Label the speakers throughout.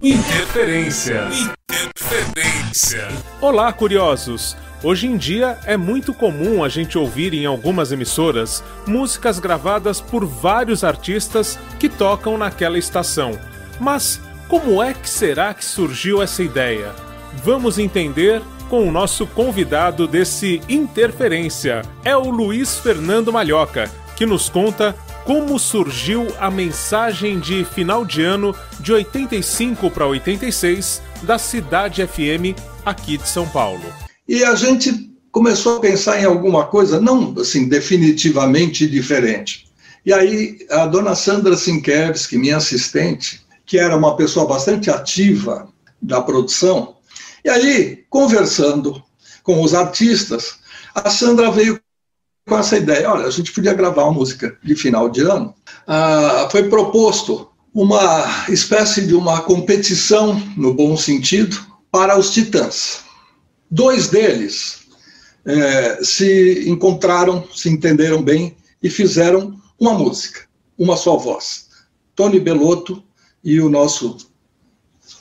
Speaker 1: Interferência. Interferência. Olá, curiosos. Hoje em dia é muito comum a gente ouvir em algumas emissoras músicas gravadas por vários artistas que tocam naquela estação. Mas como é que será que surgiu essa ideia? Vamos entender com o nosso convidado desse Interferência. É o Luiz Fernando Malhoca, que nos conta como surgiu a mensagem de final de ano de 85 para 86 da Cidade FM aqui de São Paulo.
Speaker 2: E a gente começou a pensar em alguma coisa, não assim definitivamente diferente. E aí a dona Sandra Sinkevski, minha assistente, que era uma pessoa bastante ativa da produção, e aí, conversando com os artistas, a Sandra veio com essa ideia, olha, a gente podia gravar uma música de final de ano. Ah, foi proposto uma espécie de uma competição, no bom sentido, para os titãs. Dois deles é, se encontraram, se entenderam bem e fizeram uma música, uma só voz. Tony Belotto e o nosso,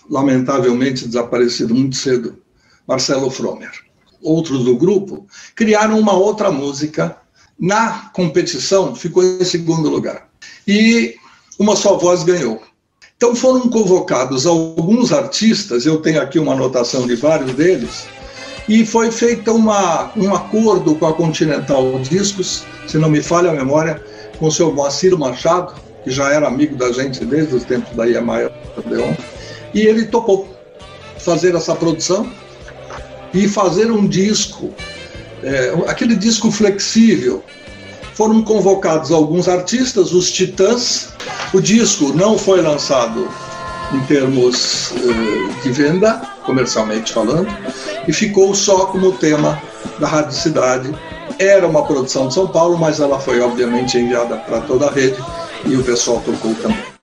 Speaker 2: lamentavelmente desaparecido muito cedo, Marcelo Fromer outros do grupo, criaram uma outra música. Na competição, ficou em segundo lugar. E uma só voz ganhou. Então foram convocados alguns artistas, eu tenho aqui uma anotação de vários deles, e foi feito uma, um acordo com a Continental Discos, se não me falha a memória, com o seu Moacir Machado, que já era amigo da gente desde os tempos da Yamaha Odeon, e ele topou fazer essa produção e fazer um disco, é, aquele disco flexível. Foram convocados alguns artistas, os Titãs. O disco não foi lançado em termos uh, de venda, comercialmente falando, e ficou só como tema da Rádio Cidade. Era uma produção de São Paulo, mas ela foi obviamente enviada para toda a rede e o pessoal tocou também.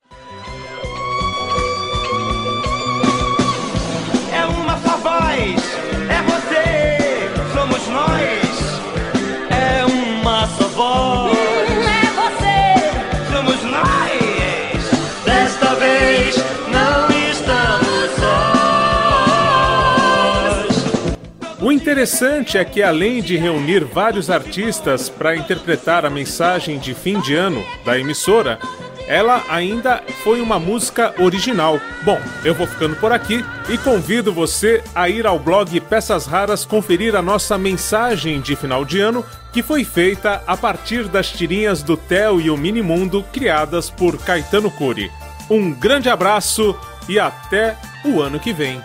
Speaker 1: Interessante é que, além de reunir vários artistas para interpretar a mensagem de fim de ano da emissora, ela ainda foi uma música original. Bom, eu vou ficando por aqui e convido você a ir ao blog Peças Raras conferir a nossa mensagem de final de ano, que foi feita a partir das tirinhas do Theo e o Minimundo criadas por Caetano Cury. Um grande abraço e até o ano que vem.